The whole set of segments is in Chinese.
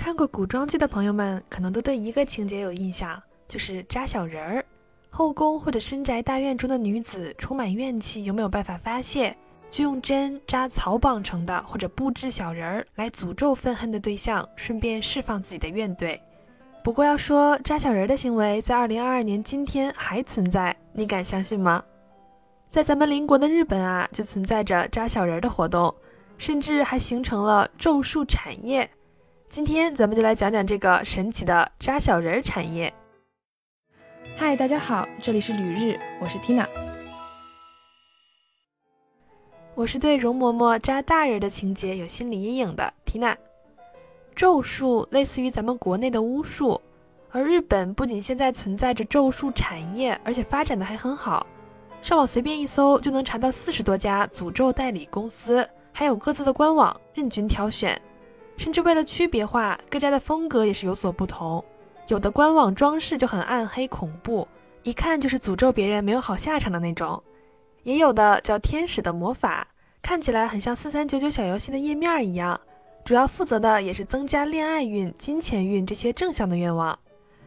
看过古装剧的朋友们，可能都对一个情节有印象，就是扎小人儿。后宫或者深宅大院中的女子充满怨气，又没有办法发泄，就用针扎草绑成的或者布置小人儿来诅咒愤恨的对象，顺便释放自己的怨怼。不过要说扎小人的行为在二零二二年今天还存在，你敢相信吗？在咱们邻国的日本啊，就存在着扎小人的活动，甚至还形成了咒术产业。今天咱们就来讲讲这个神奇的扎小人儿产业。嗨，大家好，这里是旅日，我是 Tina。我是对容嬷嬷扎大人的情节有心理阴影的 Tina。咒术类似于咱们国内的巫术，而日本不仅现在存在着咒术产业，而且发展的还很好。上网随便一搜就能查到四十多家诅咒代理公司，还有各自的官网，任君挑选。甚至为了区别化，各家的风格也是有所不同。有的官网装饰就很暗黑恐怖，一看就是诅咒别人没有好下场的那种；也有的叫天使的魔法，看起来很像四三九九小游戏的页面一样，主要负责的也是增加恋爱运、金钱运这些正向的愿望。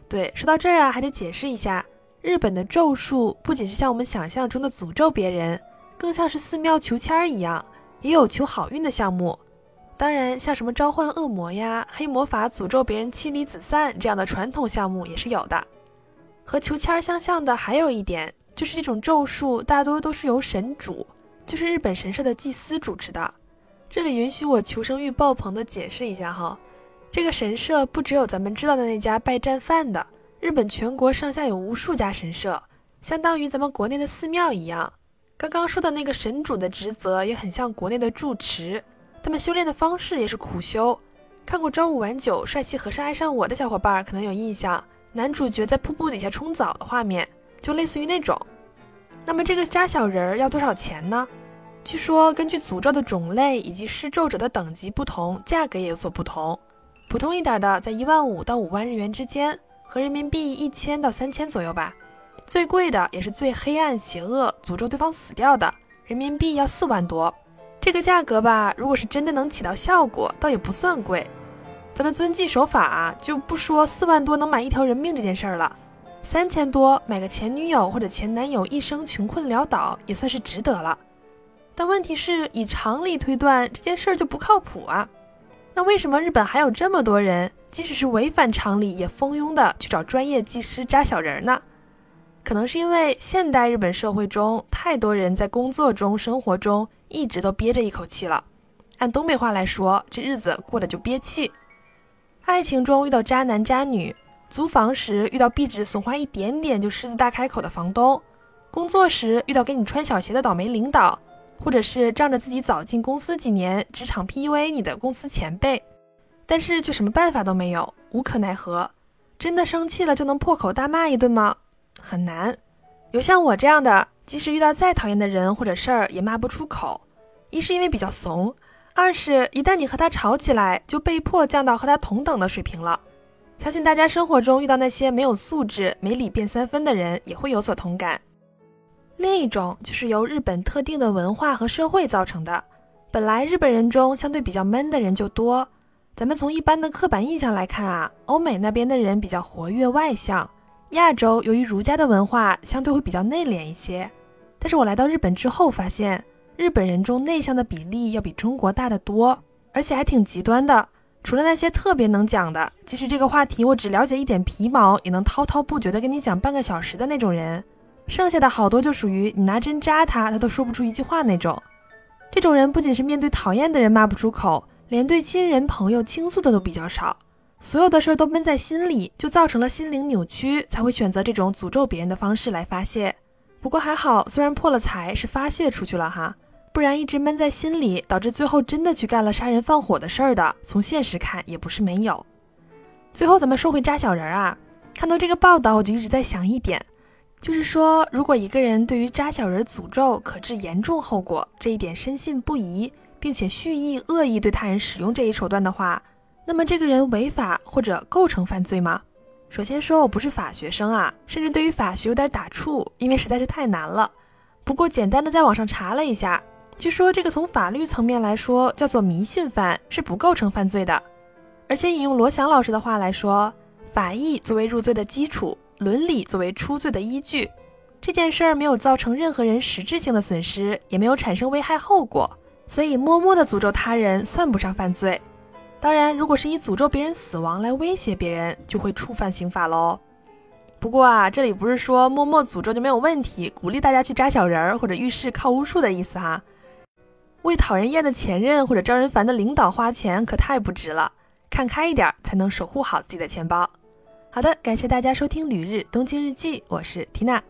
对，说到这儿啊，还得解释一下，日本的咒术不仅是像我们想象中的诅咒别人，更像是寺庙求签儿一样，也有求好运的项目。当然，像什么召唤恶魔呀、黑魔法诅咒别人妻离子散这样的传统项目也是有的。和求签儿相像的还有一点，就是这种咒术大多都是由神主，就是日本神社的祭司主持的。这里允许我求生欲爆棚的解释一下哈，这个神社不只有咱们知道的那家拜占饭的，日本全国上下有无数家神社，相当于咱们国内的寺庙一样。刚刚说的那个神主的职责也很像国内的住持。他们修炼的方式也是苦修。看过《朝五晚九，帅气和尚爱上我》的小伙伴可能有印象，男主角在瀑布底下冲澡的画面，就类似于那种。那么这个扎小人儿要多少钱呢？据说根据诅咒的种类以及施咒者的等级不同，价格也有所不同。普通一点的在一万五到五万日元之间，和人民币一千到三千左右吧。最贵的也是最黑暗邪恶，诅咒对方死掉的，人民币要四万多。这个价格吧，如果是真的能起到效果，倒也不算贵。咱们遵纪守法啊，就不说四万多能买一条人命这件事儿了，三千多买个前女友或者前男友一生穷困潦倒也算是值得了。但问题是，以常理推断，这件事儿就不靠谱啊。那为什么日本还有这么多人，即使是违反常理，也蜂拥的去找专业技师扎小人呢？可能是因为现代日本社会中，太多人在工作中、生活中。一直都憋着一口气了，按东北话来说，这日子过得就憋气。爱情中遇到渣男渣女，租房时遇到壁纸损坏一点点就狮子大开口的房东，工作时遇到给你穿小鞋的倒霉领导，或者是仗着自己早进公司几年，职场 PUA 你的公司前辈，但是却什么办法都没有，无可奈何。真的生气了就能破口大骂一顿吗？很难。有像我这样的。即使遇到再讨厌的人或者事儿，也骂不出口。一是因为比较怂，二是一旦你和他吵起来，就被迫降到和他同等的水平了。相信大家生活中遇到那些没有素质、没理变三分的人，也会有所同感。另一种就是由日本特定的文化和社会造成的。本来日本人中相对比较闷的人就多。咱们从一般的刻板印象来看啊，欧美那边的人比较活跃外向。亚洲由于儒家的文化相对会比较内敛一些，但是我来到日本之后发现，日本人中内向的比例要比中国大得多，而且还挺极端的。除了那些特别能讲的，即使这个话题我只了解一点皮毛，也能滔滔不绝的跟你讲半个小时的那种人，剩下的好多就属于你拿针扎他，他都说不出一句话那种。这种人不仅是面对讨厌的人骂不出口，连对亲人朋友倾诉的都比较少。所有的事儿都闷在心里，就造成了心灵扭曲，才会选择这种诅咒别人的方式来发泄。不过还好，虽然破了财，是发泄出去了哈，不然一直闷在心里，导致最后真的去干了杀人放火的事儿的，从现实看也不是没有。最后咱们说回扎小人啊，看到这个报道，我就一直在想一点，就是说，如果一个人对于扎小人诅咒可致严重后果这一点深信不疑，并且蓄意恶意对他人使用这一手段的话，那么这个人违法或者构成犯罪吗？首先说，我不是法学生啊，甚至对于法学有点打怵，因为实在是太难了。不过简单的在网上查了一下，据说这个从法律层面来说叫做迷信犯，是不构成犯罪的。而且引用罗翔老师的话来说，法益作为入罪的基础，伦理作为出罪的依据，这件事儿没有造成任何人实质性的损失，也没有产生危害后果，所以默默的诅咒他人算不上犯罪。当然，如果是以诅咒别人死亡来威胁别人，就会触犯刑法喽。不过啊，这里不是说默默诅咒就没有问题，鼓励大家去扎小人儿或者浴室靠巫术的意思哈。为讨人厌的前任或者招人烦的领导花钱可太不值了，看开一点才能守护好自己的钱包。好的，感谢大家收听《旅日东京日记》，我是缇娜。